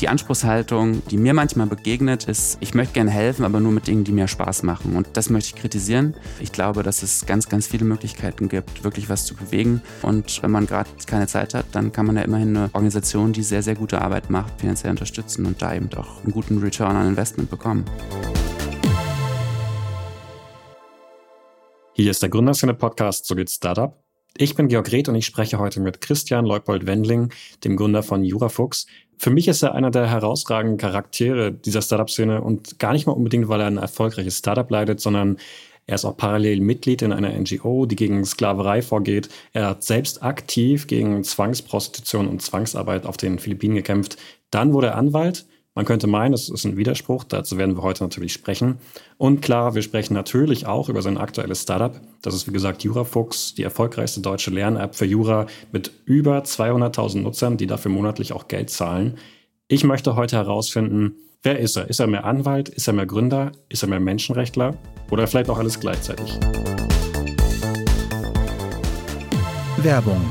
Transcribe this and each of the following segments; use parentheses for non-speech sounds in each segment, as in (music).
Die Anspruchshaltung, die mir manchmal begegnet, ist, ich möchte gerne helfen, aber nur mit Dingen, die mir Spaß machen. Und das möchte ich kritisieren. Ich glaube, dass es ganz, ganz viele Möglichkeiten gibt, wirklich was zu bewegen. Und wenn man gerade keine Zeit hat, dann kann man ja immerhin eine Organisation, die sehr, sehr gute Arbeit macht, finanziell unterstützen und da eben auch einen guten Return on Investment bekommen. Hier ist der Gründerszene-Podcast So geht Startup. Ich bin Georg Reth und ich spreche heute mit Christian Leupold-Wendling, dem Gründer von Jurafuchs. Für mich ist er einer der herausragenden Charaktere dieser Startup-Szene und gar nicht mal unbedingt, weil er ein erfolgreiches Startup leitet, sondern er ist auch parallel Mitglied in einer NGO, die gegen Sklaverei vorgeht. Er hat selbst aktiv gegen Zwangsprostitution und Zwangsarbeit auf den Philippinen gekämpft. Dann wurde er Anwalt man könnte meinen, es ist ein Widerspruch, dazu werden wir heute natürlich sprechen. Und klar, wir sprechen natürlich auch über sein aktuelles Startup. Das ist wie gesagt JuraFuchs, die erfolgreichste deutsche Lern-App für Jura mit über 200.000 Nutzern, die dafür monatlich auch Geld zahlen. Ich möchte heute herausfinden, wer ist er? Ist er mehr Anwalt? Ist er mehr Gründer? Ist er mehr Menschenrechtler? Oder vielleicht auch alles gleichzeitig? Werbung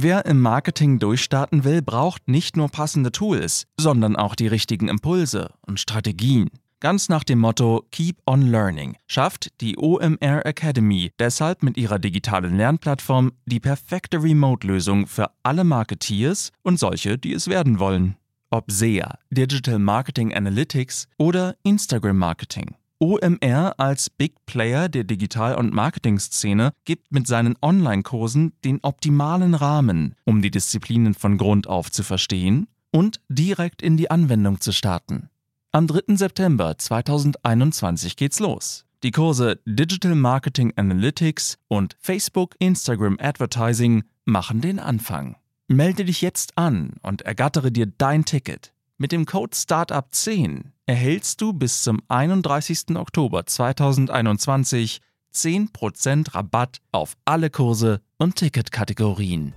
Wer im Marketing durchstarten will, braucht nicht nur passende Tools, sondern auch die richtigen Impulse und Strategien. Ganz nach dem Motto Keep on Learning schafft die OMR Academy deshalb mit ihrer digitalen Lernplattform die perfekte Remote-Lösung für alle Marketeers und solche, die es werden wollen. Ob SEA, Digital Marketing Analytics oder Instagram Marketing. OMR als Big Player der Digital- und Marketing-Szene gibt mit seinen Online-Kursen den optimalen Rahmen, um die Disziplinen von Grund auf zu verstehen und direkt in die Anwendung zu starten. Am 3. September 2021 geht's los. Die Kurse Digital Marketing Analytics und Facebook Instagram Advertising machen den Anfang. Melde dich jetzt an und ergattere dir dein Ticket. Mit dem Code STARTUP10 erhältst du bis zum 31. Oktober 2021 10% Rabatt auf alle Kurse und Ticketkategorien.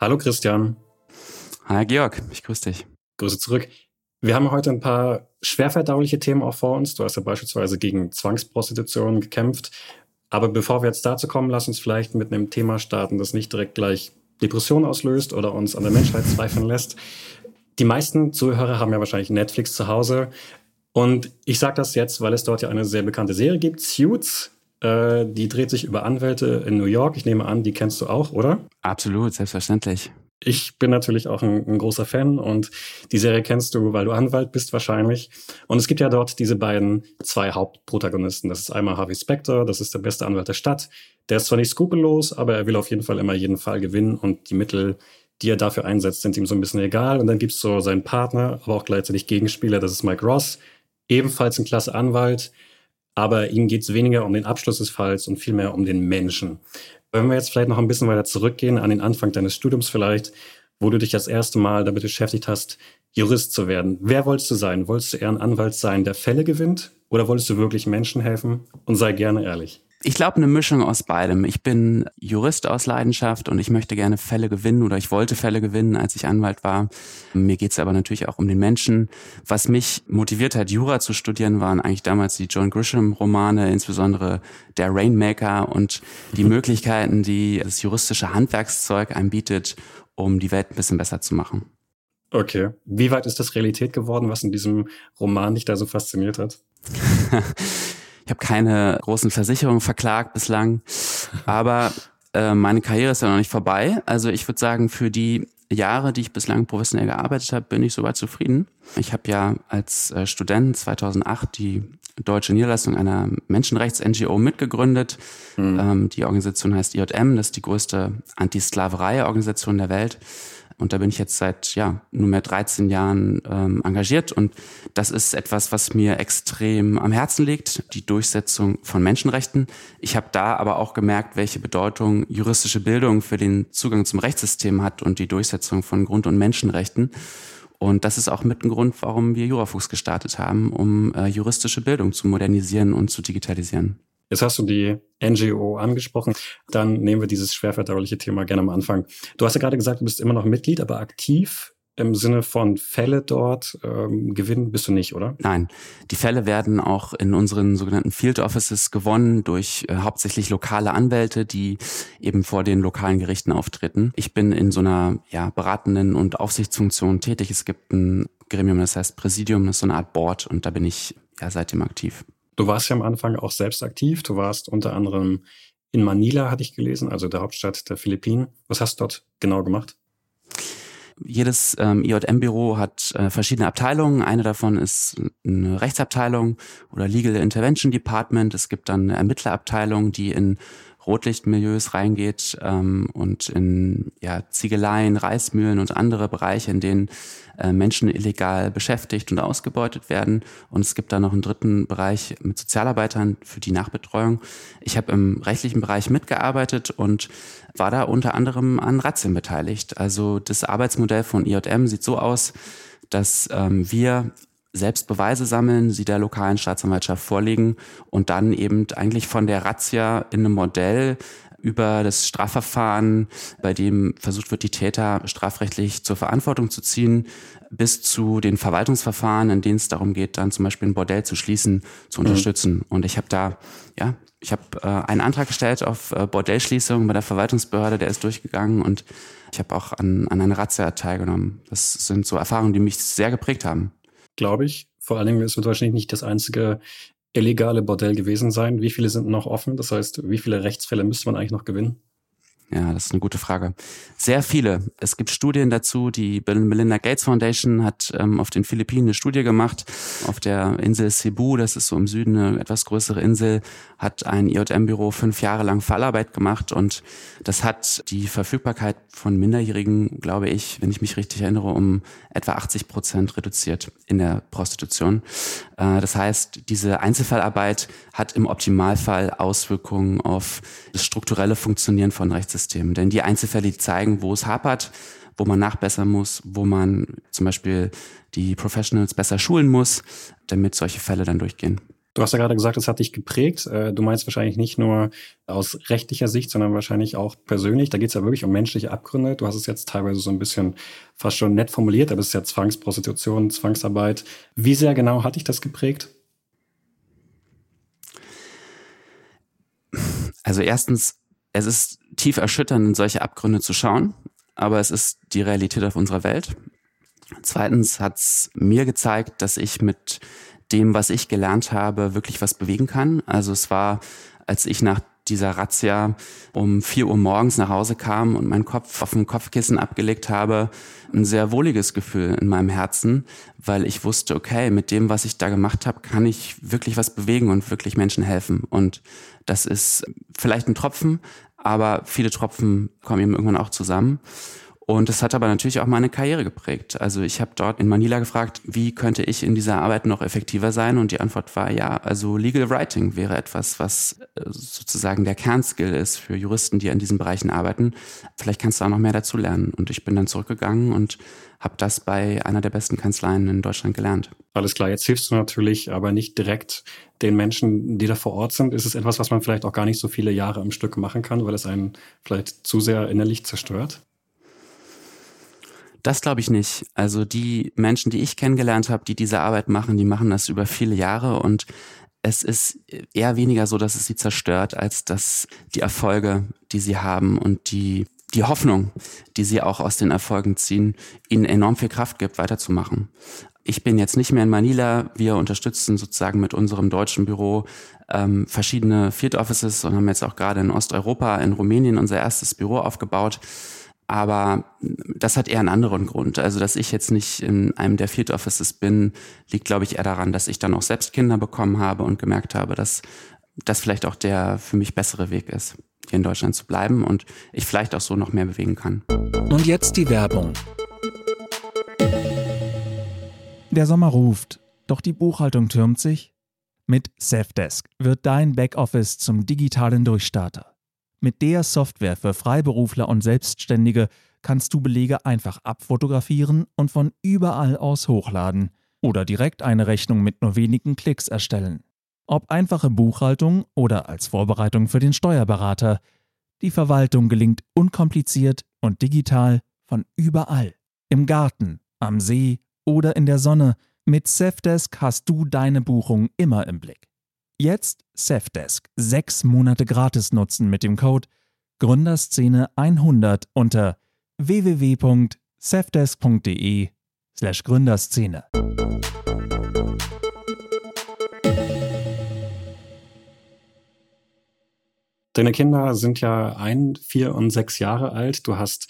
Hallo Christian. Hi Georg, ich grüße dich. Grüße zurück. Wir haben heute ein paar schwerverdauliche Themen auch vor uns. Du hast ja beispielsweise gegen Zwangsprostitution gekämpft. Aber bevor wir jetzt dazu kommen, lass uns vielleicht mit einem Thema starten, das nicht direkt gleich Depression auslöst oder uns an der Menschheit zweifeln lässt. Die meisten Zuhörer haben ja wahrscheinlich Netflix zu Hause. Und ich sage das jetzt, weil es dort ja eine sehr bekannte Serie gibt, Suits. Äh, die dreht sich über Anwälte in New York. Ich nehme an, die kennst du auch, oder? Absolut, selbstverständlich. Ich bin natürlich auch ein, ein, großer Fan und die Serie kennst du, weil du Anwalt bist wahrscheinlich. Und es gibt ja dort diese beiden zwei Hauptprotagonisten. Das ist einmal Harvey Specter, das ist der beste Anwalt der Stadt. Der ist zwar nicht skrupellos, aber er will auf jeden Fall immer jeden Fall gewinnen und die Mittel, die er dafür einsetzt, sind ihm so ein bisschen egal. Und dann gibt's so seinen Partner, aber auch gleichzeitig Gegenspieler, das ist Mike Ross, ebenfalls ein klasse Anwalt. Aber ihm geht's weniger um den Abschluss des Falls und vielmehr um den Menschen. Wenn wir jetzt vielleicht noch ein bisschen weiter zurückgehen, an den Anfang deines Studiums vielleicht, wo du dich das erste Mal damit beschäftigt hast, Jurist zu werden. Wer wolltest du sein? Wolltest du eher ein Anwalt sein, der Fälle gewinnt? Oder wolltest du wirklich Menschen helfen? Und sei gerne ehrlich. Ich glaube, eine Mischung aus beidem. Ich bin Jurist aus Leidenschaft und ich möchte gerne Fälle gewinnen oder ich wollte Fälle gewinnen, als ich Anwalt war. Mir geht es aber natürlich auch um den Menschen. Was mich motiviert hat, Jura zu studieren, waren eigentlich damals die John Grisham-Romane, insbesondere der Rainmaker und die mhm. Möglichkeiten, die das juristische Handwerkszeug einem bietet, um die Welt ein bisschen besser zu machen. Okay. Wie weit ist das Realität geworden, was in diesem Roman dich da so fasziniert hat? (laughs) Ich habe keine großen Versicherungen verklagt bislang, aber äh, meine Karriere ist ja noch nicht vorbei. Also ich würde sagen, für die Jahre, die ich bislang professionell gearbeitet habe, bin ich soweit zufrieden. Ich habe ja als äh, Student 2008 die deutsche Niederlassung einer Menschenrechts-NGO mitgegründet. Mhm. Ähm, die Organisation heißt IJM, das ist die größte Anti-Sklaverei-Organisation der Welt. Und da bin ich jetzt seit ja nunmehr 13 Jahren ähm, engagiert. Und das ist etwas, was mir extrem am Herzen liegt, die Durchsetzung von Menschenrechten. Ich habe da aber auch gemerkt, welche Bedeutung juristische Bildung für den Zugang zum Rechtssystem hat und die Durchsetzung von Grund- und Menschenrechten. Und das ist auch mit ein Grund, warum wir Jurafuchs gestartet haben, um äh, juristische Bildung zu modernisieren und zu digitalisieren. Jetzt hast du die NGO angesprochen. Dann nehmen wir dieses schwerverdauliche Thema gerne am Anfang. Du hast ja gerade gesagt, du bist immer noch Mitglied, aber aktiv im Sinne von Fälle dort ähm, gewinnen bist du nicht, oder? Nein, die Fälle werden auch in unseren sogenannten Field Offices gewonnen durch äh, hauptsächlich lokale Anwälte, die eben vor den lokalen Gerichten auftreten. Ich bin in so einer ja, beratenden und Aufsichtsfunktion tätig. Es gibt ein Gremium, das heißt Präsidium, das ist so eine Art Board und da bin ich ja seitdem aktiv. Du warst ja am Anfang auch selbst aktiv. Du warst unter anderem in Manila, hatte ich gelesen, also der Hauptstadt der Philippinen. Was hast du dort genau gemacht? Jedes ähm, IJM-Büro hat äh, verschiedene Abteilungen. Eine davon ist eine Rechtsabteilung oder Legal Intervention Department. Es gibt dann eine Ermittlerabteilung, die in Rotlichtmilieus reingeht ähm, und in ja, Ziegeleien, Reismühlen und andere Bereiche, in denen äh, Menschen illegal beschäftigt und ausgebeutet werden. Und es gibt da noch einen dritten Bereich mit Sozialarbeitern für die Nachbetreuung. Ich habe im rechtlichen Bereich mitgearbeitet und war da unter anderem an Razzien beteiligt. Also das Arbeitsmodell von IJM sieht so aus, dass ähm, wir selbst Beweise sammeln, sie der lokalen Staatsanwaltschaft vorlegen und dann eben eigentlich von der Razzia in einem Modell über das Strafverfahren, bei dem versucht wird, die Täter strafrechtlich zur Verantwortung zu ziehen, bis zu den Verwaltungsverfahren, in denen es darum geht, dann zum Beispiel ein Bordell zu schließen, zu mhm. unterstützen. Mhm. Und ich habe da, ja, ich habe äh, einen Antrag gestellt auf äh, Bordellschließung bei der Verwaltungsbehörde, der ist durchgegangen und ich habe auch an, an einer Razzia teilgenommen. Das sind so Erfahrungen, die mich sehr geprägt haben glaube ich. Vor allen Dingen, es wird wahrscheinlich nicht das einzige illegale Bordell gewesen sein. Wie viele sind noch offen? Das heißt, wie viele Rechtsfälle müsste man eigentlich noch gewinnen? Ja, das ist eine gute Frage. Sehr viele. Es gibt Studien dazu. Die Bill Melinda Gates Foundation hat ähm, auf den Philippinen eine Studie gemacht. Auf der Insel Cebu, das ist so im Süden eine etwas größere Insel, hat ein IJM-Büro fünf Jahre lang Fallarbeit gemacht und das hat die Verfügbarkeit von Minderjährigen, glaube ich, wenn ich mich richtig erinnere, um etwa 80 Prozent reduziert in der Prostitution. Äh, das heißt, diese Einzelfallarbeit hat im Optimalfall Auswirkungen auf das strukturelle Funktionieren von Rechtssystemen. Denn die Einzelfälle die zeigen, wo es hapert, wo man nachbessern muss, wo man zum Beispiel die Professionals besser schulen muss, damit solche Fälle dann durchgehen. Du hast ja gerade gesagt, es hat dich geprägt. Äh, du meinst wahrscheinlich nicht nur aus rechtlicher Sicht, sondern wahrscheinlich auch persönlich. Da geht es ja wirklich um menschliche Abgründe. Du hast es jetzt teilweise so ein bisschen fast schon nett formuliert, aber es ist ja Zwangsprostitution, Zwangsarbeit. Wie sehr genau hat dich das geprägt? Also erstens, es ist tief erschütternd, in solche Abgründe zu schauen, aber es ist die Realität auf unserer Welt. Zweitens hat es mir gezeigt, dass ich mit dem, was ich gelernt habe, wirklich was bewegen kann. Also es war, als ich nach dieser Razzia um vier Uhr morgens nach Hause kam und meinen Kopf auf dem Kopfkissen abgelegt habe, ein sehr wohliges Gefühl in meinem Herzen, weil ich wusste, okay, mit dem, was ich da gemacht habe, kann ich wirklich was bewegen und wirklich Menschen helfen. Und das ist vielleicht ein Tropfen, aber viele Tropfen kommen eben irgendwann auch zusammen. Und das hat aber natürlich auch meine Karriere geprägt. Also ich habe dort in Manila gefragt, wie könnte ich in dieser Arbeit noch effektiver sein? Und die Antwort war ja, also Legal Writing wäre etwas, was äh, sozusagen der Kernskill ist für Juristen, die an diesen Bereichen arbeiten. Vielleicht kannst du auch noch mehr dazu lernen. Und ich bin dann zurückgegangen und habe das bei einer der besten Kanzleien in Deutschland gelernt. Alles klar, jetzt hilfst du natürlich, aber nicht direkt den Menschen, die da vor Ort sind. Ist es etwas, was man vielleicht auch gar nicht so viele Jahre am Stück machen kann, weil es einen vielleicht zu sehr innerlich zerstört? Das glaube ich nicht. Also die Menschen, die ich kennengelernt habe, die diese Arbeit machen, die machen das über viele Jahre und es ist eher weniger so, dass es sie zerstört, als dass die Erfolge, die sie haben und die, die Hoffnung, die sie auch aus den Erfolgen ziehen, ihnen enorm viel Kraft gibt, weiterzumachen. Ich bin jetzt nicht mehr in Manila. Wir unterstützen sozusagen mit unserem deutschen Büro ähm, verschiedene Field Offices und haben jetzt auch gerade in Osteuropa, in Rumänien unser erstes Büro aufgebaut. Aber das hat eher einen anderen Grund. Also, dass ich jetzt nicht in einem der Field Offices bin, liegt, glaube ich, eher daran, dass ich dann auch selbst Kinder bekommen habe und gemerkt habe, dass das vielleicht auch der für mich bessere Weg ist, hier in Deutschland zu bleiben und ich vielleicht auch so noch mehr bewegen kann. Und jetzt die Werbung. Der Sommer ruft, doch die Buchhaltung türmt sich. Mit Safdesk wird dein Backoffice zum digitalen Durchstarter. Mit der Software für Freiberufler und Selbstständige kannst du Belege einfach abfotografieren und von überall aus hochladen oder direkt eine Rechnung mit nur wenigen Klicks erstellen. Ob einfache Buchhaltung oder als Vorbereitung für den Steuerberater, die Verwaltung gelingt unkompliziert und digital von überall. Im Garten, am See oder in der Sonne, mit Safdesk hast du deine Buchung immer im Blick. Jetzt Safdesk sechs Monate gratis nutzen mit dem Code Gründerszene 100 unter www.safdesk.de slash Gründerszene. Deine Kinder sind ja ein, vier und sechs Jahre alt. Du hast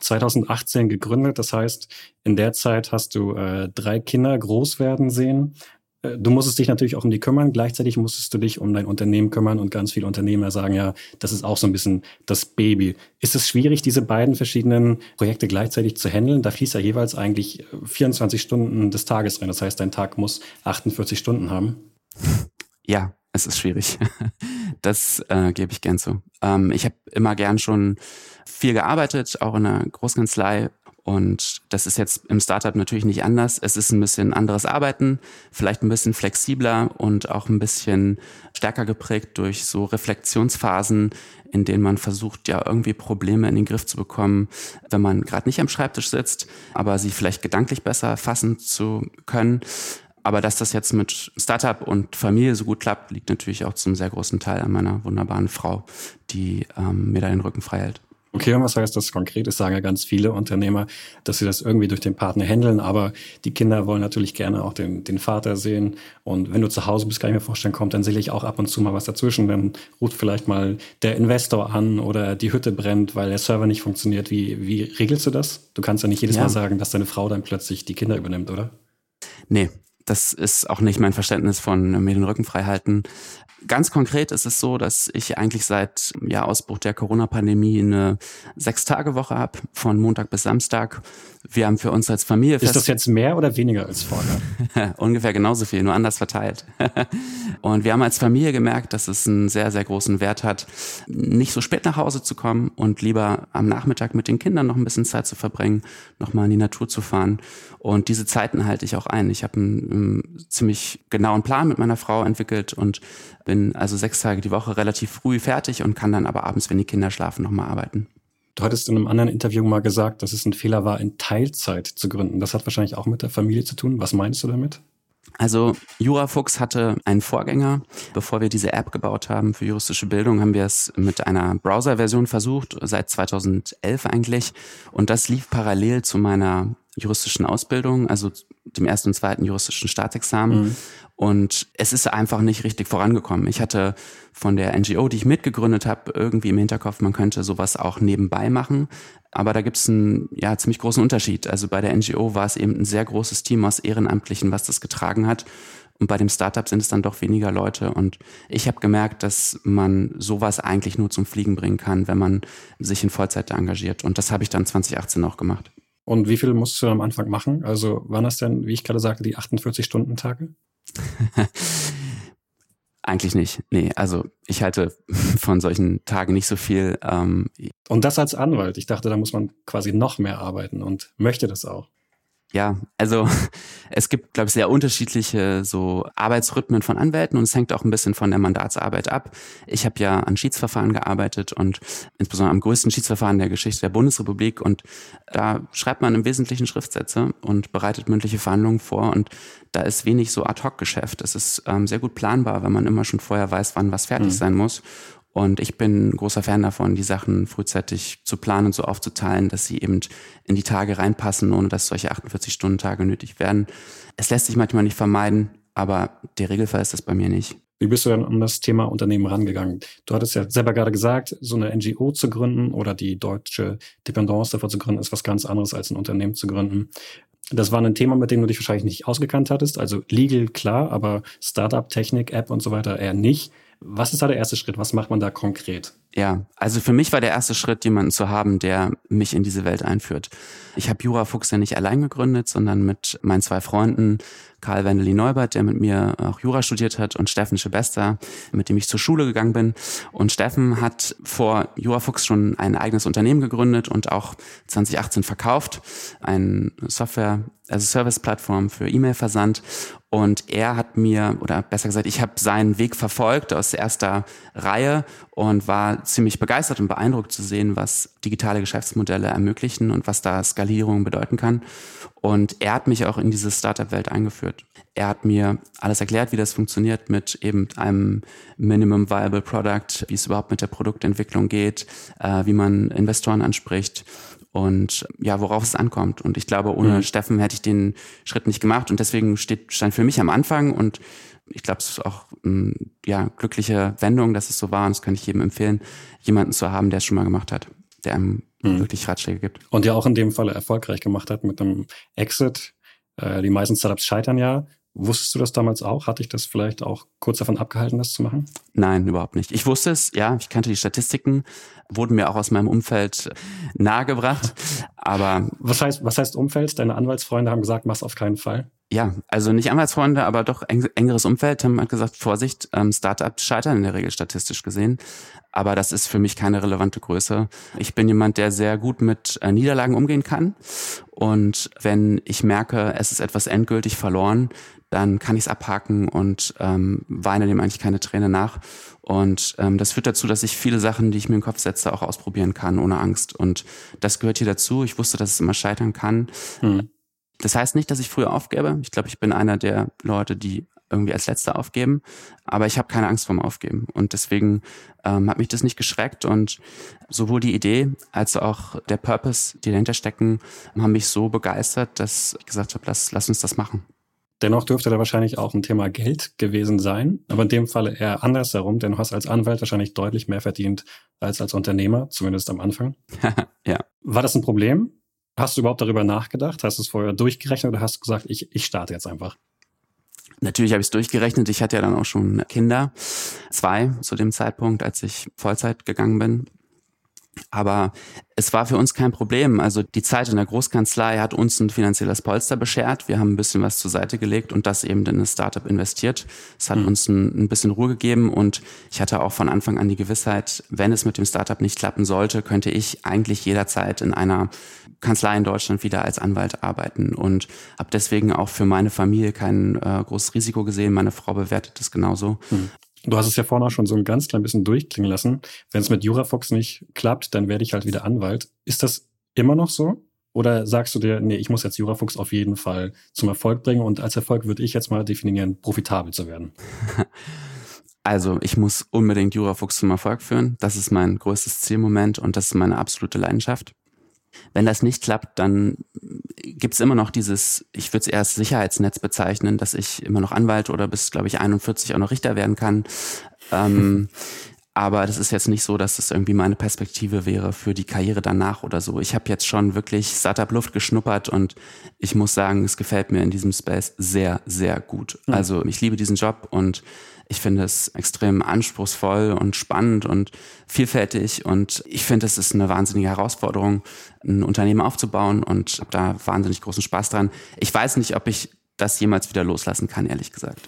2018 gegründet. Das heißt, in der Zeit hast du äh, drei Kinder groß werden sehen. Äh, du musstest dich natürlich auch um die kümmern. Gleichzeitig musstest du dich um dein Unternehmen kümmern und ganz viele Unternehmer sagen ja, das ist auch so ein bisschen das Baby. Ist es schwierig, diese beiden verschiedenen Projekte gleichzeitig zu handeln? Da fließt ja jeweils eigentlich 24 Stunden des Tages rein. Das heißt, dein Tag muss 48 Stunden haben. Ja, es ist schwierig. (laughs) Das äh, gebe ich gern zu. Ähm, ich habe immer gern schon viel gearbeitet, auch in einer Großkanzlei. Und das ist jetzt im Startup natürlich nicht anders. Es ist ein bisschen anderes Arbeiten, vielleicht ein bisschen flexibler und auch ein bisschen stärker geprägt durch so Reflexionsphasen, in denen man versucht, ja irgendwie Probleme in den Griff zu bekommen, wenn man gerade nicht am Schreibtisch sitzt, aber sie vielleicht gedanklich besser fassen zu können. Aber dass das jetzt mit Startup und Familie so gut klappt, liegt natürlich auch zum sehr großen Teil an meiner wunderbaren Frau, die ähm, mir da den Rücken frei hält. Okay, und was heißt das konkret? Das sagen ja ganz viele Unternehmer, dass sie das irgendwie durch den Partner handeln, aber die Kinder wollen natürlich gerne auch den, den Vater sehen. Und wenn du zu Hause bist, kann ich mir vorstellen, kommt dann sicherlich auch ab und zu mal was dazwischen. Dann ruft vielleicht mal der Investor an oder die Hütte brennt, weil der Server nicht funktioniert. Wie, wie regelst du das? Du kannst ja nicht jedes ja. Mal sagen, dass deine Frau dann plötzlich die Kinder übernimmt, oder? Nee, das ist auch nicht mein Verständnis von mir Ganz konkret ist es so, dass ich eigentlich seit ja, Ausbruch der Corona-Pandemie eine Sechs-Tage-Woche habe, von Montag bis Samstag. Wir haben für uns als Familie Ist das jetzt mehr oder weniger als vorher? (laughs) Ungefähr genauso viel, nur anders verteilt. (laughs) und wir haben als Familie gemerkt, dass es einen sehr, sehr großen Wert hat, nicht so spät nach Hause zu kommen und lieber am Nachmittag mit den Kindern noch ein bisschen Zeit zu verbringen, nochmal in die Natur zu fahren. Und diese Zeiten halte ich auch ein. Ich habe einen, einen ziemlich genauen Plan mit meiner Frau entwickelt und bin also sechs Tage die Woche relativ früh fertig und kann dann aber abends, wenn die Kinder schlafen, nochmal arbeiten. Du hattest in einem anderen Interview mal gesagt, dass es ein Fehler war, in Teilzeit zu gründen. Das hat wahrscheinlich auch mit der Familie zu tun. Was meinst du damit? Also Jurafuchs hatte einen Vorgänger. Bevor wir diese App gebaut haben für juristische Bildung, haben wir es mit einer Browser-Version versucht, seit 2011 eigentlich. Und das lief parallel zu meiner juristischen Ausbildung, also dem ersten und zweiten juristischen Staatsexamen. Mhm. Und es ist einfach nicht richtig vorangekommen. Ich hatte von der NGO, die ich mitgegründet habe, irgendwie im Hinterkopf, man könnte sowas auch nebenbei machen. Aber da gibt es einen ja, ziemlich großen Unterschied. Also bei der NGO war es eben ein sehr großes Team aus Ehrenamtlichen, was das getragen hat. Und bei dem Startup sind es dann doch weniger Leute. Und ich habe gemerkt, dass man sowas eigentlich nur zum Fliegen bringen kann, wenn man sich in Vollzeit engagiert. Und das habe ich dann 2018 auch gemacht. Und wie viel musst du am Anfang machen? Also waren das denn, wie ich gerade sagte, die 48-Stunden-Tage? (laughs) Eigentlich nicht. Nee, also ich halte (laughs) von solchen Tagen nicht so viel. Ähm, und das als Anwalt. Ich dachte, da muss man quasi noch mehr arbeiten und möchte das auch. Ja, also (laughs) es gibt, glaube ich, sehr unterschiedliche so Arbeitsrhythmen von Anwälten und es hängt auch ein bisschen von der Mandatsarbeit ab. Ich habe ja an Schiedsverfahren gearbeitet und insbesondere am größten Schiedsverfahren der Geschichte der Bundesrepublik und da schreibt man im Wesentlichen Schriftsätze und bereitet mündliche Verhandlungen vor und da ist wenig so Ad-Hoc-Geschäft. Es ist ähm, sehr gut planbar, wenn man immer schon vorher weiß, wann was fertig mhm. sein muss. Und ich bin großer Fan davon, die Sachen frühzeitig zu planen und so aufzuteilen, dass sie eben in die Tage reinpassen, ohne dass solche 48-Stunden-Tage nötig werden. Es lässt sich manchmal nicht vermeiden, aber der Regelfall ist das bei mir nicht. Wie bist du dann an das Thema Unternehmen rangegangen? Du hattest ja selber gerade gesagt, so eine NGO zu gründen oder die deutsche Dependance davor zu gründen, ist was ganz anderes als ein Unternehmen zu gründen. Das war ein Thema, mit dem du dich wahrscheinlich nicht ausgekannt hattest. Also legal klar, aber Startup, Technik, App und so weiter eher nicht. Was ist da der erste Schritt? Was macht man da konkret? Ja, also für mich war der erste Schritt, jemanden zu haben, der mich in diese Welt einführt. Ich habe Jura Fuchs ja nicht allein gegründet, sondern mit meinen zwei Freunden, Karl Wendeli Neubert, der mit mir auch Jura studiert hat, und Steffen Schebester, mit dem ich zur Schule gegangen bin. Und Steffen hat vor Jura Fuchs schon ein eigenes Unternehmen gegründet und auch 2018 verkauft, ein Software also Service-Plattform für E-Mail-Versand. Und er hat mir, oder besser gesagt, ich habe seinen Weg verfolgt aus erster Reihe und war ziemlich begeistert und beeindruckt zu sehen, was digitale Geschäftsmodelle ermöglichen und was da Skalierung bedeuten kann. Und er hat mich auch in diese Startup-Welt eingeführt. Er hat mir alles erklärt, wie das funktioniert mit eben einem Minimum Viable Product, wie es überhaupt mit der Produktentwicklung geht, äh, wie man Investoren anspricht und ja, worauf es ankommt. Und ich glaube, ohne mhm. Steffen hätte ich den Schritt nicht gemacht und deswegen steht, stand für mich am Anfang und ich glaube, es ist auch ähm, ja glückliche Wendung, dass es so war und das kann ich jedem empfehlen, jemanden zu haben, der es schon mal gemacht hat, der einem mhm. wirklich Ratschläge gibt. Und ja auch in dem Fall erfolgreich gemacht hat mit einem Exit. Äh, die meisten Startups scheitern ja. Wusstest du das damals auch? Hatte ich das vielleicht auch kurz davon abgehalten, das zu machen? Nein, überhaupt nicht. Ich wusste es, ja, ich kannte die Statistiken, wurden mir auch aus meinem Umfeld nahegebracht. Aber was heißt, was heißt Umfeld? Deine Anwaltsfreunde haben gesagt, mach's auf keinen Fall. Ja, also nicht Anwaltsfreunde, aber doch engeres Umfeld haben halt gesagt, Vorsicht, ähm, Startups scheitern in der Regel statistisch gesehen. Aber das ist für mich keine relevante Größe. Ich bin jemand, der sehr gut mit äh, Niederlagen umgehen kann. Und wenn ich merke, es ist etwas endgültig verloren, dann kann ich es abhaken und ähm, weine dem eigentlich keine Träne nach. Und ähm, das führt dazu, dass ich viele Sachen, die ich mir in den Kopf setze, auch ausprobieren kann, ohne Angst. Und das gehört hier dazu. Ich wusste, dass es immer scheitern kann. Hm. Das heißt nicht, dass ich früher aufgebe. Ich glaube, ich bin einer der Leute, die irgendwie als Letzter aufgeben. Aber ich habe keine Angst vorm Aufgeben. Und deswegen ähm, hat mich das nicht geschreckt. Und sowohl die Idee als auch der Purpose, die dahinter stecken, haben mich so begeistert, dass ich gesagt habe, lass, lass uns das machen. Dennoch dürfte da wahrscheinlich auch ein Thema Geld gewesen sein, aber in dem Falle eher andersherum, denn du hast als Anwalt wahrscheinlich deutlich mehr verdient als als Unternehmer, zumindest am Anfang. (laughs) ja. War das ein Problem? Hast du überhaupt darüber nachgedacht? Hast du es vorher durchgerechnet oder hast du gesagt, ich, ich starte jetzt einfach? Natürlich habe ich es durchgerechnet. Ich hatte ja dann auch schon Kinder, zwei zu dem Zeitpunkt, als ich Vollzeit gegangen bin. Aber es war für uns kein Problem. Also die Zeit in der Großkanzlei hat uns ein finanzielles Polster beschert. Wir haben ein bisschen was zur Seite gelegt und das eben in ein Startup investiert. Es hat mhm. uns ein, ein, bisschen Ruhe gegeben und ich hatte auch von Anfang an die Gewissheit, wenn es mit dem Startup nicht klappen sollte, könnte ich eigentlich jederzeit in einer Kanzlei in Deutschland wieder als Anwalt arbeiten und habe deswegen auch für meine Familie kein äh, großes Risiko gesehen. Meine Frau bewertet das genauso. Mhm. Du hast es ja vorhin auch schon so ein ganz klein bisschen durchklingen lassen. Wenn es mit Jurafox nicht klappt, dann werde ich halt wieder Anwalt. Ist das immer noch so? Oder sagst du dir, nee, ich muss jetzt Jurafuchs auf jeden Fall zum Erfolg bringen und als Erfolg würde ich jetzt mal definieren, profitabel zu werden? (laughs) Also ich muss unbedingt Jurafuchs zum Erfolg führen. Das ist mein größtes Zielmoment und das ist meine absolute Leidenschaft. Wenn das nicht klappt, dann gibt's immer noch dieses, ich würde es erst Sicherheitsnetz bezeichnen, dass ich immer noch Anwalt oder bis, glaube ich, 41 auch noch Richter werden kann. Ähm, (laughs) aber das ist jetzt nicht so, dass das irgendwie meine Perspektive wäre für die Karriere danach oder so. Ich habe jetzt schon wirklich Startup-Luft geschnuppert und ich muss sagen, es gefällt mir in diesem Space sehr, sehr gut. Mhm. Also ich liebe diesen Job und ich finde es extrem anspruchsvoll und spannend und vielfältig und ich finde, es ist eine wahnsinnige Herausforderung, ein Unternehmen aufzubauen und habe da wahnsinnig großen Spaß dran. Ich weiß nicht, ob ich das jemals wieder loslassen kann, ehrlich gesagt.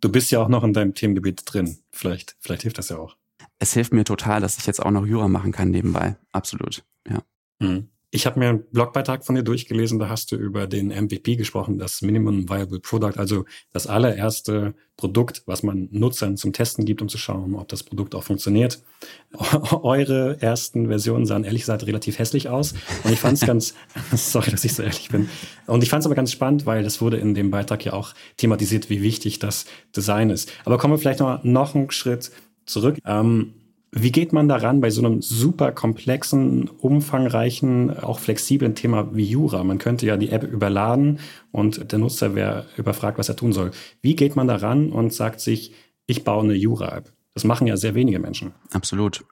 Du bist ja auch noch in deinem Themengebiet drin. Vielleicht, vielleicht hilft das ja auch. Es hilft mir total, dass ich jetzt auch noch Jura machen kann nebenbei. Absolut, ja. Mhm. Ich habe mir einen Blogbeitrag von dir durchgelesen, da hast du über den MVP gesprochen, das Minimum Viable Product, also das allererste Produkt, was man Nutzern zum Testen gibt, um zu schauen, ob das Produkt auch funktioniert. (laughs) Eure ersten Versionen sahen ehrlich gesagt relativ hässlich aus und ich fand es ganz, (laughs) sorry, dass ich so ehrlich bin, und ich fand es aber ganz spannend, weil das wurde in dem Beitrag ja auch thematisiert, wie wichtig das Design ist. Aber kommen wir vielleicht noch, noch einen Schritt zurück. Ähm, wie geht man daran bei so einem super komplexen, umfangreichen, auch flexiblen Thema wie Jura? Man könnte ja die App überladen und der Nutzer wäre überfragt, was er tun soll. Wie geht man daran und sagt sich, ich baue eine Jura-App? Das machen ja sehr wenige Menschen. Absolut.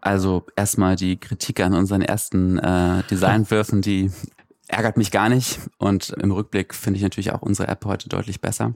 Also erstmal die Kritik an unseren ersten äh, Designwürfen, die ärgert mich gar nicht. Und im Rückblick finde ich natürlich auch unsere App heute deutlich besser.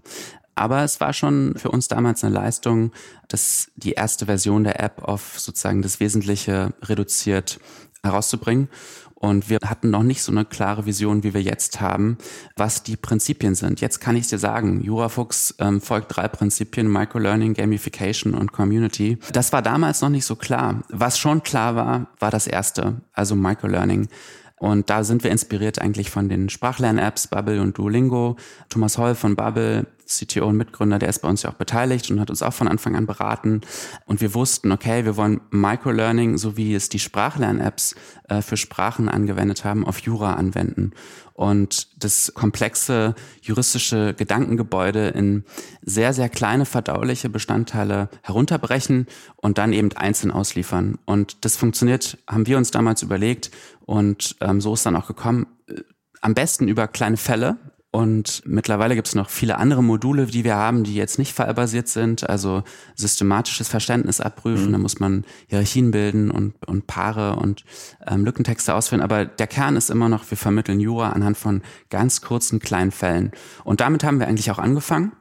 Aber es war schon für uns damals eine Leistung, dass die erste Version der App auf sozusagen das Wesentliche reduziert herauszubringen. Und wir hatten noch nicht so eine klare Vision, wie wir jetzt haben, was die Prinzipien sind. Jetzt kann ich es dir sagen, Jurafuchs ähm, folgt drei Prinzipien, Microlearning, Gamification und Community. Das war damals noch nicht so klar. Was schon klar war, war das erste, also Microlearning. Und da sind wir inspiriert eigentlich von den Sprachlern-Apps Bubble und Duolingo. Thomas Holl von Bubble CTO und Mitgründer, der ist bei uns ja auch beteiligt und hat uns auch von Anfang an beraten. Und wir wussten, okay, wir wollen Microlearning, so wie es die Sprachlern-Apps äh, für Sprachen angewendet haben, auf Jura anwenden. Und das komplexe juristische Gedankengebäude in sehr, sehr kleine verdauliche Bestandteile herunterbrechen und dann eben einzeln ausliefern. Und das funktioniert, haben wir uns damals überlegt. Und ähm, so ist dann auch gekommen. Äh, am besten über kleine Fälle, und mittlerweile gibt es noch viele andere Module, die wir haben, die jetzt nicht fallbasiert sind, also systematisches Verständnis abprüfen. Mhm. Da muss man Hierarchien bilden und, und Paare und ähm, Lückentexte ausführen. Aber der Kern ist immer noch, wir vermitteln Jura anhand von ganz kurzen kleinen Fällen. Und damit haben wir eigentlich auch angefangen.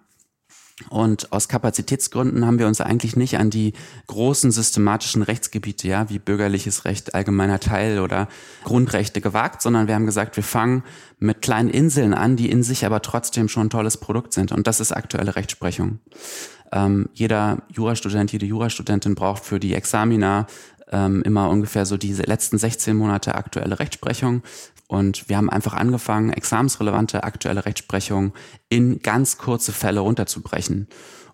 Und aus Kapazitätsgründen haben wir uns eigentlich nicht an die großen systematischen Rechtsgebiete, ja, wie bürgerliches Recht, allgemeiner Teil oder Grundrechte gewagt, sondern wir haben gesagt, wir fangen mit kleinen Inseln an, die in sich aber trotzdem schon ein tolles Produkt sind. Und das ist aktuelle Rechtsprechung. Ähm, jeder Jurastudent, jede Jurastudentin braucht für die Examina ähm, immer ungefähr so diese letzten 16 Monate aktuelle Rechtsprechung. Und wir haben einfach angefangen, examensrelevante aktuelle Rechtsprechung in ganz kurze Fälle runterzubrechen.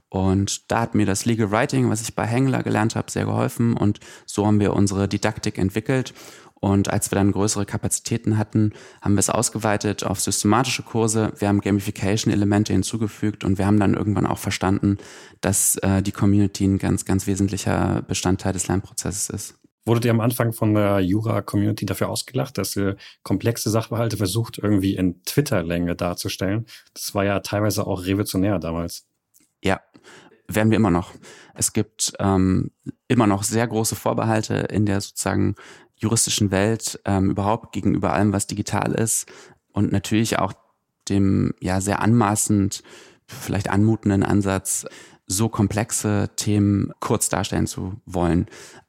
Und da hat mir das Legal Writing, was ich bei Hengler gelernt habe, sehr geholfen. Und so haben wir unsere Didaktik entwickelt. Und als wir dann größere Kapazitäten hatten, haben wir es ausgeweitet auf systematische Kurse. Wir haben Gamification-Elemente hinzugefügt und wir haben dann irgendwann auch verstanden, dass äh, die Community ein ganz, ganz wesentlicher Bestandteil des Lernprozesses ist. Wurdet ihr am Anfang von der Jura-Community dafür ausgelacht, dass ihr komplexe Sachverhalte versucht, irgendwie in Twitter-Länge darzustellen? Das war ja teilweise auch revolutionär damals. Ja, werden wir immer noch. Es gibt ähm, immer noch sehr große Vorbehalte in der sozusagen juristischen Welt ähm, überhaupt gegenüber allem, was digital ist und natürlich auch dem ja sehr anmaßend, vielleicht anmutenden Ansatz, so komplexe Themen kurz darstellen zu wollen.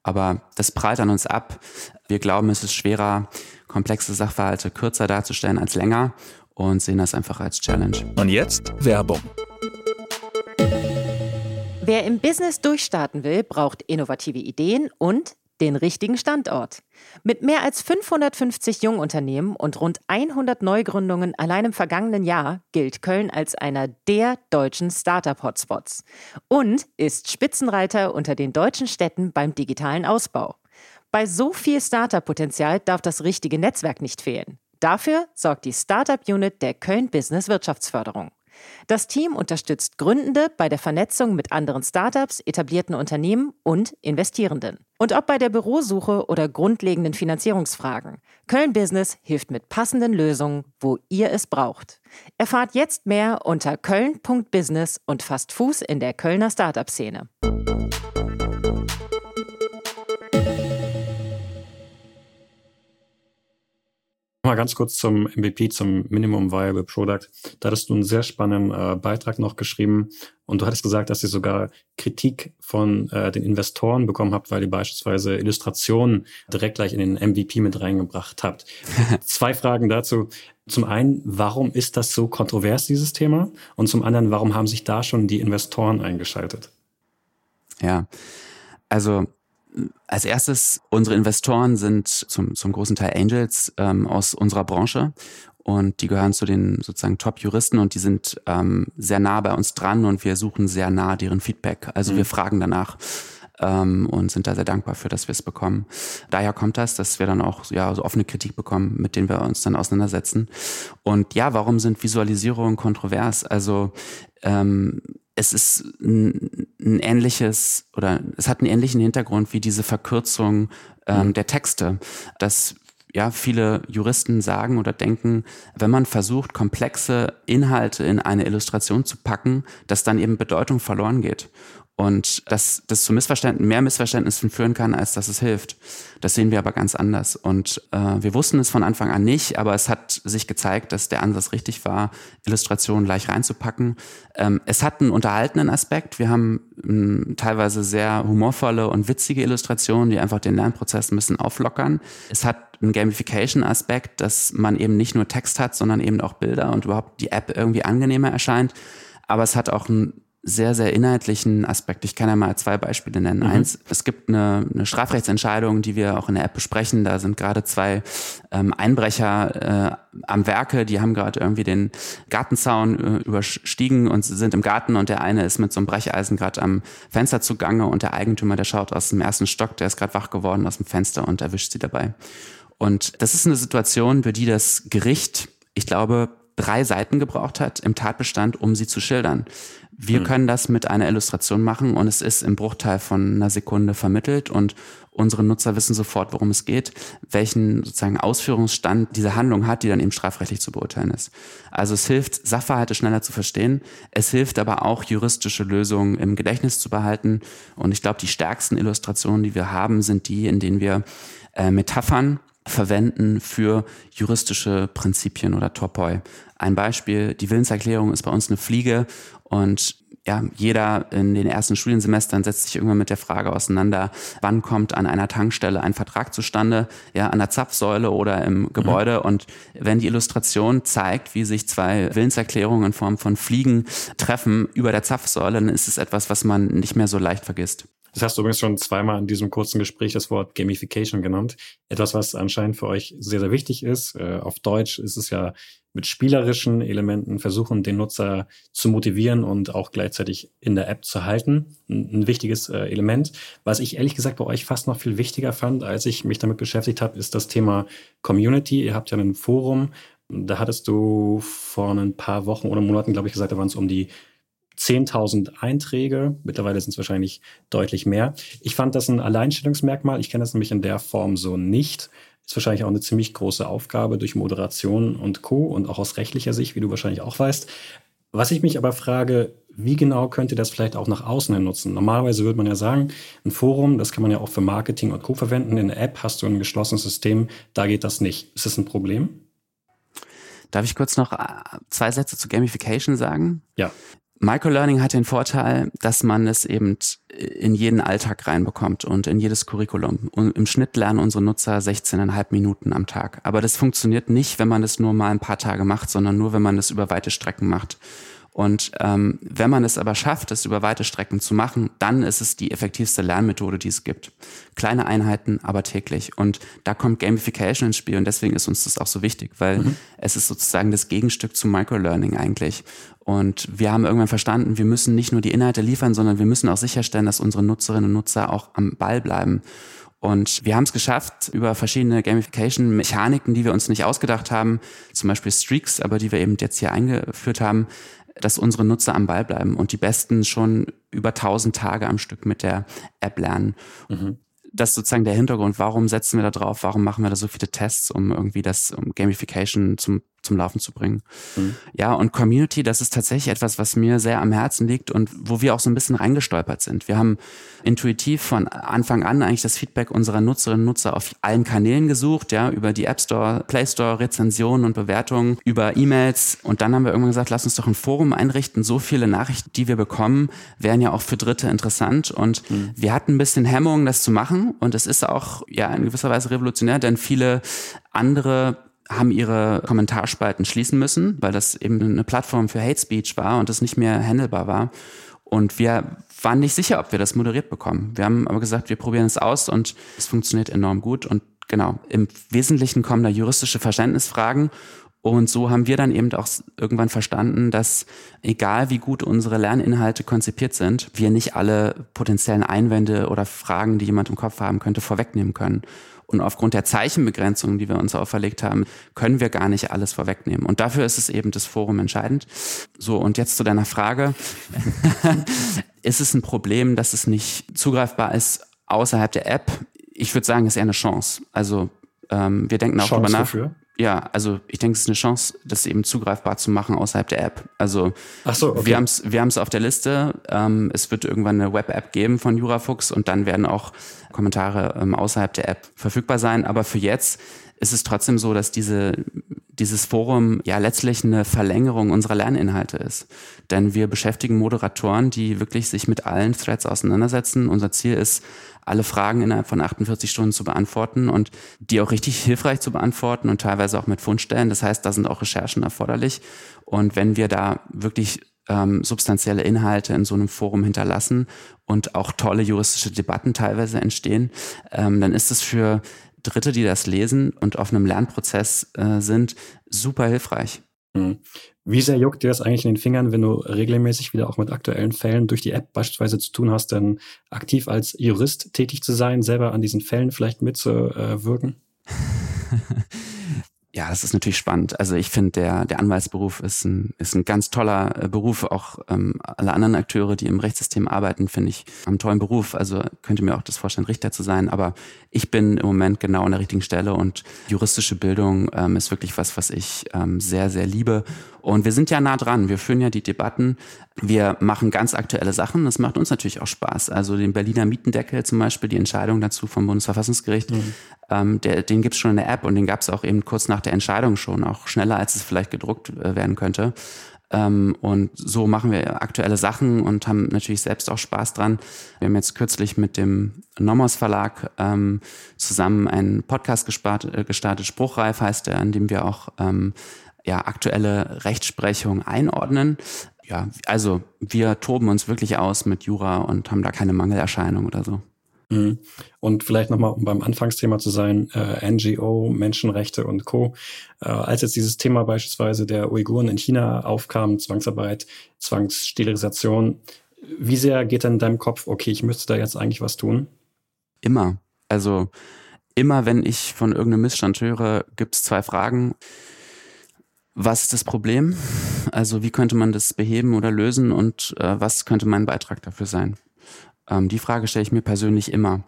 Aber das prallt an uns ab. Wir glauben, es ist schwerer, komplexe Sachverhalte kürzer darzustellen als länger und sehen das einfach als Challenge. Und jetzt Werbung. Wer im Business durchstarten will, braucht innovative Ideen und den richtigen Standort. Mit mehr als 550 Jungunternehmen und rund 100 Neugründungen allein im vergangenen Jahr gilt Köln als einer der deutschen Startup-Hotspots und ist Spitzenreiter unter den deutschen Städten beim digitalen Ausbau. Bei so viel Startup-Potenzial darf das richtige Netzwerk nicht fehlen. Dafür sorgt die Startup-Unit der Köln Business Wirtschaftsförderung. Das Team unterstützt Gründende bei der Vernetzung mit anderen Startups, etablierten Unternehmen und Investierenden. Und ob bei der Bürosuche oder grundlegenden Finanzierungsfragen, Köln Business hilft mit passenden Lösungen, wo ihr es braucht. Erfahrt jetzt mehr unter köln.business und fasst Fuß in der Kölner Startup-Szene. Mal ganz kurz zum MVP, zum Minimum Viable Product. Da hattest du einen sehr spannenden äh, Beitrag noch geschrieben und du hattest gesagt, dass ihr sogar Kritik von äh, den Investoren bekommen habt, weil ihr beispielsweise Illustrationen direkt gleich in den MVP mit reingebracht habt. (laughs) Zwei Fragen dazu. Zum einen, warum ist das so kontrovers, dieses Thema? Und zum anderen, warum haben sich da schon die Investoren eingeschaltet? Ja, also als erstes, unsere Investoren sind zum, zum großen Teil Angels ähm, aus unserer Branche und die gehören zu den sozusagen Top-Juristen und die sind ähm, sehr nah bei uns dran und wir suchen sehr nah deren Feedback. Also mhm. wir fragen danach ähm, und sind da sehr dankbar für, dass wir es bekommen. Daher kommt das, dass wir dann auch ja so offene Kritik bekommen, mit denen wir uns dann auseinandersetzen. Und ja, warum sind Visualisierungen kontrovers? Also ähm, es ist ein, ein, ähnliches oder es hat einen ähnlichen Hintergrund wie diese Verkürzung ähm, mhm. der Texte, dass ja viele Juristen sagen oder denken, wenn man versucht, komplexe Inhalte in eine Illustration zu packen, dass dann eben Bedeutung verloren geht und dass das zu Missverständnissen, mehr Missverständnissen führen kann, als dass es hilft. Das sehen wir aber ganz anders. Und äh, wir wussten es von Anfang an nicht, aber es hat sich gezeigt, dass der Ansatz richtig war, Illustrationen gleich reinzupacken. Ähm, es hat einen unterhaltenen Aspekt. Wir haben ähm, teilweise sehr humorvolle und witzige Illustrationen, die einfach den Lernprozess ein bisschen auflockern. Es hat einen Gamification-Aspekt, dass man eben nicht nur Text hat, sondern eben auch Bilder und überhaupt die App irgendwie angenehmer erscheint. Aber es hat auch einen sehr, sehr inhaltlichen Aspekt. Ich kann ja mal zwei Beispiele nennen. Mhm. Eins, es gibt eine, eine Strafrechtsentscheidung, die wir auch in der App besprechen. Da sind gerade zwei ähm, Einbrecher äh, am Werke, die haben gerade irgendwie den Gartenzaun äh, überstiegen und sind im Garten und der eine ist mit so einem Brecheisen gerade am Fenster zugange und der Eigentümer, der schaut aus dem ersten Stock, der ist gerade wach geworden aus dem Fenster und erwischt sie dabei. Und das ist eine Situation, für die das Gericht, ich glaube, drei Seiten gebraucht hat im Tatbestand, um sie zu schildern. Wir hm. können das mit einer Illustration machen und es ist im Bruchteil von einer Sekunde vermittelt und unsere Nutzer wissen sofort, worum es geht, welchen sozusagen Ausführungsstand diese Handlung hat, die dann eben strafrechtlich zu beurteilen ist. Also es hilft, Sachverhalte schneller zu verstehen. Es hilft aber auch, juristische Lösungen im Gedächtnis zu behalten. Und ich glaube, die stärksten Illustrationen, die wir haben, sind die, in denen wir äh, Metaphern verwenden für juristische Prinzipien oder Topoi. Ein Beispiel, die Willenserklärung ist bei uns eine Fliege und ja, jeder in den ersten Studiensemestern setzt sich irgendwann mit der Frage auseinander, wann kommt an einer Tankstelle ein Vertrag zustande, ja, an der Zapfsäule oder im Gebäude. Mhm. Und wenn die Illustration zeigt, wie sich zwei Willenserklärungen in Form von Fliegen treffen über der Zapfsäule, dann ist es etwas, was man nicht mehr so leicht vergisst. Das hast du übrigens schon zweimal in diesem kurzen Gespräch das Wort Gamification genannt. Etwas, was anscheinend für euch sehr, sehr wichtig ist. Äh, auf Deutsch ist es ja mit spielerischen Elementen versuchen, den Nutzer zu motivieren und auch gleichzeitig in der App zu halten. Ein, wichtiges äh, Element. Was ich ehrlich gesagt bei euch fast noch viel wichtiger fand, als ich mich damit beschäftigt habe, ist das Thema Community. Ihr habt ja ein Forum. Da hattest du vor ein paar Wochen oder Monaten, glaube ich, gesagt, da waren es um die 10.000 Einträge. Mittlerweile sind es wahrscheinlich deutlich mehr. Ich fand das ein Alleinstellungsmerkmal. Ich kenne das nämlich in der Form so nicht. Ist wahrscheinlich auch eine ziemlich große Aufgabe durch Moderation und Co. und auch aus rechtlicher Sicht, wie du wahrscheinlich auch weißt. Was ich mich aber frage, wie genau könnt ihr das vielleicht auch nach außen hin nutzen? Normalerweise würde man ja sagen, ein Forum, das kann man ja auch für Marketing und Co. verwenden. In der App hast du ein geschlossenes System, da geht das nicht. Ist das ein Problem? Darf ich kurz noch äh, zwei Sätze zu Gamification sagen? Ja. Microlearning hat den Vorteil, dass man es eben in jeden Alltag reinbekommt und in jedes Curriculum. Und im Schnitt lernen unsere Nutzer 16,5 Minuten am Tag. Aber das funktioniert nicht, wenn man das nur mal ein paar Tage macht, sondern nur, wenn man das über weite Strecken macht. Und ähm, wenn man es aber schafft, es über weite Strecken zu machen, dann ist es die effektivste Lernmethode, die es gibt. Kleine Einheiten, aber täglich. Und da kommt Gamification ins Spiel und deswegen ist uns das auch so wichtig, weil mhm. es ist sozusagen das Gegenstück zu Microlearning eigentlich. Und wir haben irgendwann verstanden, wir müssen nicht nur die Inhalte liefern, sondern wir müssen auch sicherstellen, dass unsere Nutzerinnen und Nutzer auch am Ball bleiben. Und wir haben es geschafft, über verschiedene Gamification-Mechaniken, die wir uns nicht ausgedacht haben, zum Beispiel Streaks, aber die wir eben jetzt hier eingeführt haben, dass unsere Nutzer am Ball bleiben und die Besten schon über 1000 Tage am Stück mit der App lernen. Mhm. Das ist sozusagen der Hintergrund. Warum setzen wir da drauf? Warum machen wir da so viele Tests, um irgendwie das um Gamification zum zum Laufen zu bringen. Mhm. Ja, und Community, das ist tatsächlich etwas, was mir sehr am Herzen liegt und wo wir auch so ein bisschen reingestolpert sind. Wir haben intuitiv von Anfang an eigentlich das Feedback unserer Nutzerinnen und Nutzer auf allen Kanälen gesucht, ja, über die App Store, Play Store, Rezensionen und Bewertungen, über E-Mails und dann haben wir irgendwann gesagt, lass uns doch ein Forum einrichten. So viele Nachrichten, die wir bekommen, wären ja auch für Dritte interessant und mhm. wir hatten ein bisschen Hemmung, das zu machen und es ist auch ja in gewisser Weise revolutionär, denn viele andere haben ihre Kommentarspalten schließen müssen, weil das eben eine Plattform für Hate Speech war und das nicht mehr handelbar war. Und wir waren nicht sicher, ob wir das moderiert bekommen. Wir haben aber gesagt, wir probieren es aus und es funktioniert enorm gut. Und genau, im Wesentlichen kommen da juristische Verständnisfragen. Und so haben wir dann eben auch irgendwann verstanden, dass egal wie gut unsere Lerninhalte konzipiert sind, wir nicht alle potenziellen Einwände oder Fragen, die jemand im Kopf haben könnte, vorwegnehmen können. Und aufgrund der Zeichenbegrenzungen, die wir uns auferlegt haben, können wir gar nicht alles vorwegnehmen. Und dafür ist es eben das Forum entscheidend. So, und jetzt zu deiner Frage. (laughs) ist es ein Problem, dass es nicht zugreifbar ist außerhalb der App? Ich würde sagen, es ist eher eine Chance. Also ähm, wir denken auch Chance darüber nach. Dafür? Ja, also ich denke, es ist eine Chance, das eben zugreifbar zu machen außerhalb der App. Also so, okay. wir haben es wir haben's auf der Liste. Ähm, es wird irgendwann eine Web-App geben von Jurafuchs und dann werden auch Kommentare ähm, außerhalb der App verfügbar sein. Aber für jetzt ist es trotzdem so, dass diese, dieses Forum ja letztlich eine Verlängerung unserer Lerninhalte ist. Denn wir beschäftigen Moderatoren, die wirklich sich mit allen Threads auseinandersetzen. Unser Ziel ist, alle Fragen innerhalb von 48 Stunden zu beantworten und die auch richtig hilfreich zu beantworten und teilweise auch mit Fundstellen. Das heißt, da sind auch Recherchen erforderlich. Und wenn wir da wirklich ähm, substanzielle Inhalte in so einem Forum hinterlassen und auch tolle juristische Debatten teilweise entstehen, ähm, dann ist es für Dritte, die das lesen und auf einem Lernprozess äh, sind, super hilfreich. Mhm. Wie sehr juckt dir das eigentlich in den Fingern, wenn du regelmäßig wieder auch mit aktuellen Fällen durch die App beispielsweise zu tun hast, denn aktiv als Jurist tätig zu sein, selber an diesen Fällen vielleicht mitzuwirken? (laughs) Ja, das ist natürlich spannend. Also ich finde, der, der Anwaltsberuf ist ein, ist ein ganz toller äh, Beruf. Auch ähm, alle anderen Akteure, die im Rechtssystem arbeiten, finde ich einen tollen Beruf. Also könnte mir auch das vorstellen, Richter zu sein. Aber ich bin im Moment genau an der richtigen Stelle und juristische Bildung ähm, ist wirklich was, was ich ähm, sehr, sehr liebe. Und wir sind ja nah dran. Wir führen ja die Debatten. Wir machen ganz aktuelle Sachen. Das macht uns natürlich auch Spaß. Also den Berliner Mietendeckel zum Beispiel, die Entscheidung dazu vom Bundesverfassungsgericht, mhm. ähm, der, den gibt's schon in der App und den gab's auch eben kurz nach der Entscheidung schon, auch schneller, als es vielleicht gedruckt äh, werden könnte. Ähm, und so machen wir aktuelle Sachen und haben natürlich selbst auch Spaß dran. Wir haben jetzt kürzlich mit dem Nomos Verlag ähm, zusammen einen Podcast gestartet, äh, gestartet, Spruchreif heißt er, in dem wir auch ähm, ja, aktuelle Rechtsprechung einordnen. Ja, also wir toben uns wirklich aus mit Jura und haben da keine Mangelerscheinung oder so. Mhm. Und vielleicht nochmal, um beim Anfangsthema zu sein, äh, NGO, Menschenrechte und Co. Äh, als jetzt dieses Thema beispielsweise der Uiguren in China aufkam, Zwangsarbeit, Zwangssterilisation, wie sehr geht denn in deinem Kopf, okay, ich müsste da jetzt eigentlich was tun? Immer. Also immer, wenn ich von irgendeinem Missstand höre, gibt es zwei Fragen. Was ist das Problem? Also wie könnte man das beheben oder lösen und äh, was könnte mein Beitrag dafür sein? Ähm, die Frage stelle ich mir persönlich immer.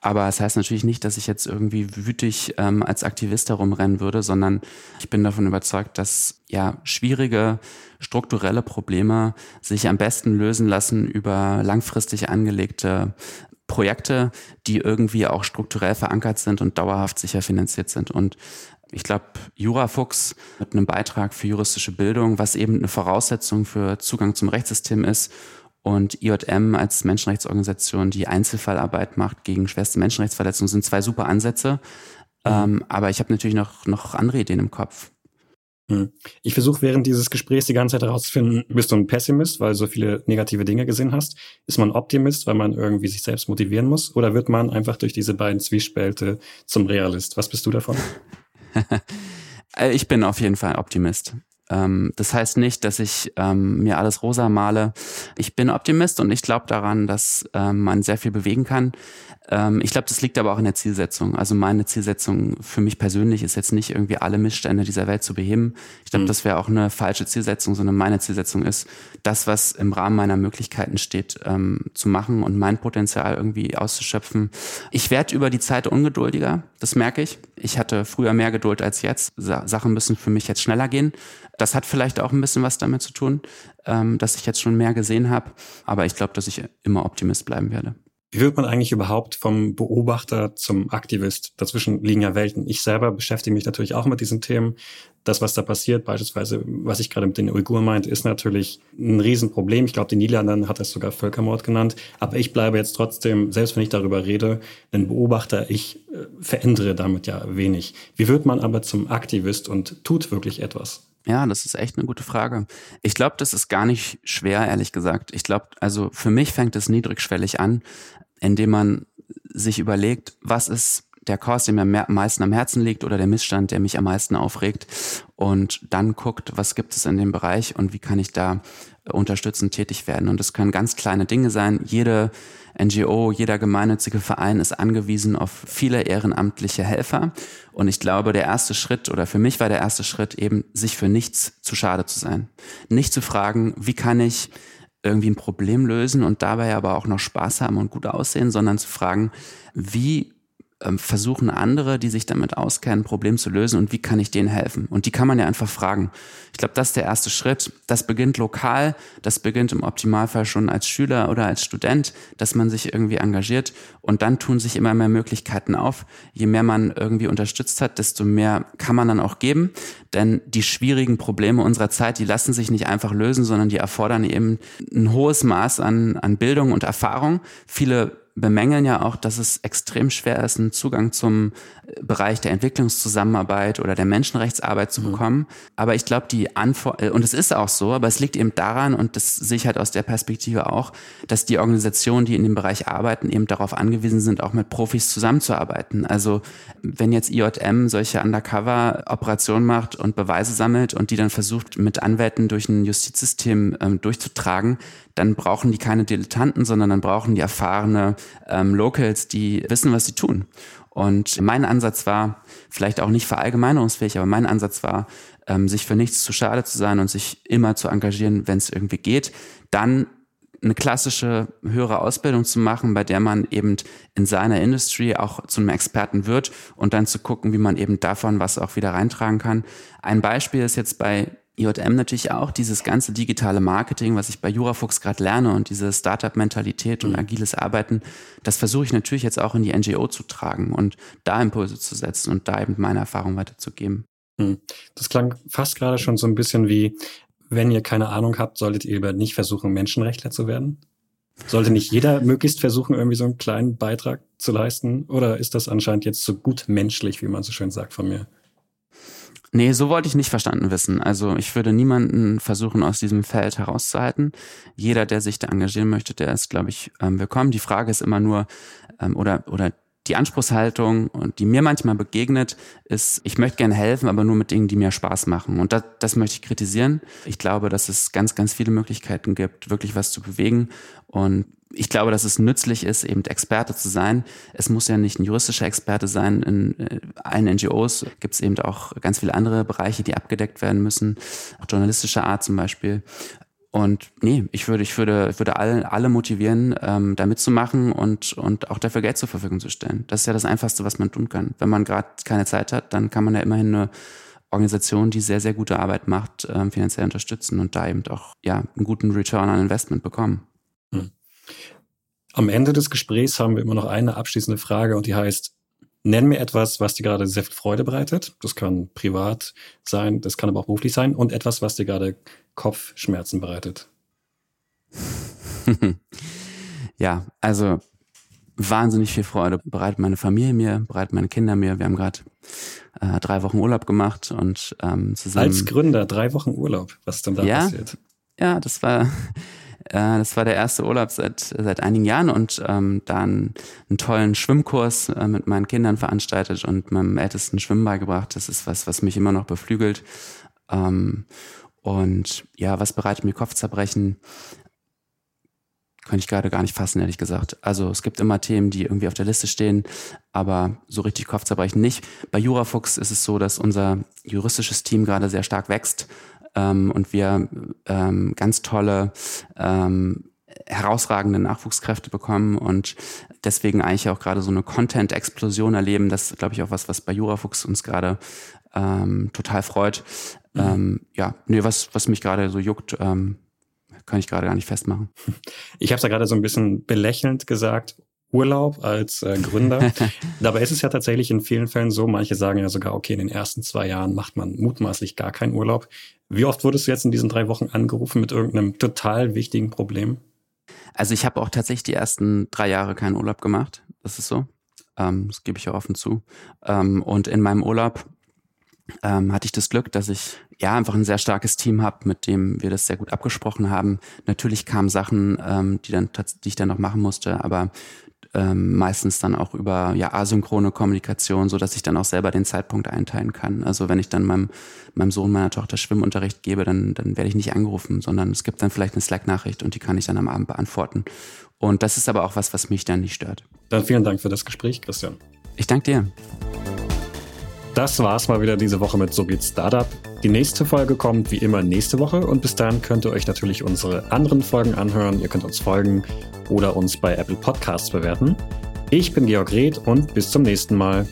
Aber es das heißt natürlich nicht, dass ich jetzt irgendwie wütig ähm, als Aktivist herumrennen würde, sondern ich bin davon überzeugt, dass ja schwierige strukturelle Probleme sich am besten lösen lassen über langfristig angelegte Projekte, die irgendwie auch strukturell verankert sind und dauerhaft sicher finanziert sind. Und ich glaube, Jurafuchs mit einem Beitrag für juristische Bildung, was eben eine Voraussetzung für Zugang zum Rechtssystem ist und IJM als Menschenrechtsorganisation, die Einzelfallarbeit macht gegen schwerste Menschenrechtsverletzungen, sind zwei super Ansätze. Mhm. Ähm, aber ich habe natürlich noch, noch andere Ideen im Kopf. Hm. Ich versuche während dieses Gesprächs die ganze Zeit herauszufinden, bist du ein Pessimist, weil du so viele negative Dinge gesehen hast? Ist man Optimist, weil man irgendwie sich selbst motivieren muss? Oder wird man einfach durch diese beiden Zwiespälte zum Realist? Was bist du davon? (laughs) (laughs) Äh, ich bin auf jeden Fall Optimist. Ähm, das heißt nicht, dass ich ähm, mir alles rosa male. Ich bin Optimist und ich glaube daran, dass ähm, man sehr viel bewegen kann. Ähm, ich glaube, das liegt aber auch in der Zielsetzung. Also meine Zielsetzung für mich persönlich ist jetzt nicht irgendwie alle Missstände dieser Welt zu beheben. Ich glaube, mhm. das wäre auch eine falsche Zielsetzung, sondern meine Zielsetzung ist, das, was im Rahmen meiner Möglichkeiten steht, ähm, zu machen und mein Potenzial irgendwie auszuschöpfen. Ich werde über die Zeit ungeduldiger, das merke ich. Ich hatte früher mehr Geduld als jetzt. Sa Sachen müssen für mich jetzt schneller gehen. Das hat vielleicht auch ein bisschen was damit zu tun, ähm, dass ich jetzt schon mehr gesehen habe. Aber ich glaube, dass ich immer Optimist bleiben werde. Wie wird man eigentlich überhaupt vom Beobachter zum Aktivist? Dazwischen liegen ja Welten. Ich selber beschäftige mich natürlich auch mit diesen Themen. Das, was da passiert, beispielsweise, was ich gerade mit den Uiguren meinte, ist natürlich ein Riesenproblem. Ich glaube, die Niederlanden hat das sogar Völkermord genannt. Aber ich bleibe jetzt trotzdem, selbst wenn ich darüber rede, ein Beobachter. Ich äh, verändere damit ja wenig. Wie wird man aber zum Aktivist und tut wirklich etwas? Ja, das ist echt eine gute Frage. Ich glaube, das ist gar nicht schwer, ehrlich gesagt. Ich glaube, also für mich fängt es niedrigschwellig an, indem man sich überlegt, was ist der Kurs, der mir am meisten am Herzen liegt oder der Missstand, der mich am meisten aufregt und dann guckt, was gibt es in dem Bereich und wie kann ich da unterstützend tätig werden. Und das können ganz kleine Dinge sein. Jede NGO, jeder gemeinnützige Verein ist angewiesen auf viele ehrenamtliche Helfer. Und ich glaube, der erste Schritt oder für mich war der erste Schritt eben, sich für nichts zu schade zu sein. Nicht zu fragen, wie kann ich irgendwie ein Problem lösen und dabei aber auch noch Spaß haben und gut aussehen, sondern zu fragen, wie versuchen andere, die sich damit auskennen, ein Problem zu lösen und wie kann ich denen helfen? Und die kann man ja einfach fragen. Ich glaube, das ist der erste Schritt. Das beginnt lokal, das beginnt im Optimalfall schon als Schüler oder als Student, dass man sich irgendwie engagiert und dann tun sich immer mehr Möglichkeiten auf. Je mehr man irgendwie unterstützt hat, desto mehr kann man dann auch geben. Denn die schwierigen Probleme unserer Zeit, die lassen sich nicht einfach lösen, sondern die erfordern eben ein hohes Maß an, an Bildung und Erfahrung. Viele bemängeln ja auch, dass es extrem schwer ist, einen Zugang zum äh, Bereich der Entwicklungszusammenarbeit oder der Menschenrechtsarbeit zu mhm. bekommen. Aber ich glaube, die Antwort, äh, und es ist auch so, aber es liegt eben daran, und das sehe ich halt aus der Perspektive auch, dass die Organisationen, die in dem Bereich arbeiten, eben darauf angewiesen sind, auch mit Profis zusammenzuarbeiten. Also wenn jetzt IJM solche Undercover-Operationen macht und Beweise sammelt und die dann versucht, mit Anwälten durch ein Justizsystem ähm, durchzutragen, dann brauchen die keine Dilettanten, sondern dann brauchen die erfahrene ähm, Locals, die wissen, was sie tun. Und mein Ansatz war, vielleicht auch nicht verallgemeinerungsfähig, aber mein Ansatz war, ähm, sich für nichts zu schade zu sein und sich immer zu engagieren, wenn es irgendwie geht. Dann eine klassische höhere Ausbildung zu machen, bei der man eben in seiner Industry auch zu einem Experten wird und dann zu gucken, wie man eben davon was auch wieder reintragen kann. Ein Beispiel ist jetzt bei IJM natürlich auch dieses ganze digitale Marketing, was ich bei Jurafuchs gerade lerne und diese Startup-Mentalität und mhm. agiles Arbeiten, das versuche ich natürlich jetzt auch in die NGO zu tragen und da Impulse zu setzen und da eben meine Erfahrung weiterzugeben. Mhm. Das klang fast gerade schon so ein bisschen wie, wenn ihr keine Ahnung habt, solltet ihr lieber nicht versuchen, Menschenrechtler zu werden? Sollte nicht jeder (laughs) möglichst versuchen, irgendwie so einen kleinen Beitrag zu leisten? Oder ist das anscheinend jetzt so gut menschlich, wie man so schön sagt von mir? Nee, so wollte ich nicht verstanden wissen. Also ich würde niemanden versuchen, aus diesem Feld herauszuhalten. Jeder, der sich da engagieren möchte, der ist, glaube ich, ähm, willkommen. Die Frage ist immer nur, ähm, oder, oder die Anspruchshaltung, die mir manchmal begegnet, ist, ich möchte gerne helfen, aber nur mit Dingen, die mir Spaß machen. Und das, das möchte ich kritisieren. Ich glaube, dass es ganz, ganz viele Möglichkeiten gibt, wirklich was zu bewegen. Und ich glaube, dass es nützlich ist, eben Experte zu sein. Es muss ja nicht ein juristischer Experte sein. In äh, allen NGOs gibt es eben auch ganz viele andere Bereiche, die abgedeckt werden müssen, auch journalistischer Art zum Beispiel. Und nee, ich würde, ich würde, ich würde alle, alle motivieren, ähm, da mitzumachen und, und auch dafür Geld zur Verfügung zu stellen. Das ist ja das Einfachste, was man tun kann. Wenn man gerade keine Zeit hat, dann kann man ja immerhin eine Organisation, die sehr, sehr gute Arbeit macht, ähm, finanziell unterstützen und da eben auch ja, einen guten Return on Investment bekommen. Hm. Am Ende des Gesprächs haben wir immer noch eine abschließende Frage und die heißt, nenn mir etwas, was dir gerade sehr viel Freude bereitet. Das kann privat sein, das kann aber auch beruflich sein und etwas, was dir gerade Kopfschmerzen bereitet. (laughs) ja, also wahnsinnig viel Freude bereitet meine Familie mir, bereitet meine Kinder mir. Wir haben gerade äh, drei Wochen Urlaub gemacht und ähm, zusammen. Als Gründer drei Wochen Urlaub. Was ist denn da ja, passiert? Ja, das war äh, das war der erste Urlaub seit, seit einigen Jahren und ähm, dann einen tollen Schwimmkurs äh, mit meinen Kindern veranstaltet und meinem ältesten Schwimmen beigebracht. Das ist was, was mich immer noch beflügelt. Ähm, und ja, was bereitet mir Kopfzerbrechen? Kann ich gerade gar nicht fassen, ehrlich gesagt. Also es gibt immer Themen, die irgendwie auf der Liste stehen, aber so richtig Kopfzerbrechen nicht. Bei Jurafuchs ist es so, dass unser juristisches Team gerade sehr stark wächst ähm, und wir ähm, ganz tolle ähm, herausragende Nachwuchskräfte bekommen und deswegen eigentlich auch gerade so eine Content-Explosion erleben. Das ist, glaube ich, auch was, was bei Jurafuchs uns gerade ähm, total freut. Mhm. Ähm, ja, nee, was, was mich gerade so juckt, ähm, kann ich gerade gar nicht festmachen. Ich habe es ja gerade so ein bisschen belächelnd gesagt. Urlaub als äh, Gründer. (laughs) Dabei ist es ja tatsächlich in vielen Fällen so, manche sagen ja sogar, okay, in den ersten zwei Jahren macht man mutmaßlich gar keinen Urlaub. Wie oft wurdest du jetzt in diesen drei Wochen angerufen mit irgendeinem total wichtigen Problem? Also ich habe auch tatsächlich die ersten drei Jahre keinen Urlaub gemacht. Das ist so. Ähm, das gebe ich auch offen zu. Ähm, und in meinem Urlaub ähm, hatte ich das Glück, dass ich ja einfach ein sehr starkes Team habe, mit dem wir das sehr gut abgesprochen haben. Natürlich kamen Sachen, ähm, die dann die ich dann noch machen musste, aber ähm, meistens dann auch über ja asynchrone Kommunikation, so dass ich dann auch selber den Zeitpunkt einteilen kann. Also wenn ich dann meinem meinem Sohn meiner Tochter Schwimmunterricht gebe, dann dann werde ich nicht angerufen, sondern es gibt dann vielleicht eine Slack-Nachricht und die kann ich dann am Abend beantworten. Und das ist aber auch was, was mich dann nicht stört. Dann vielen Dank für das Gespräch, Christian. Ich danke dir. Das war's mal wieder diese Woche mit So geht's Startup. Die nächste Folge kommt wie immer nächste Woche und bis dahin könnt ihr euch natürlich unsere anderen Folgen anhören. Ihr könnt uns folgen oder uns bei Apple Podcasts bewerten. Ich bin Georg Reed und bis zum nächsten Mal.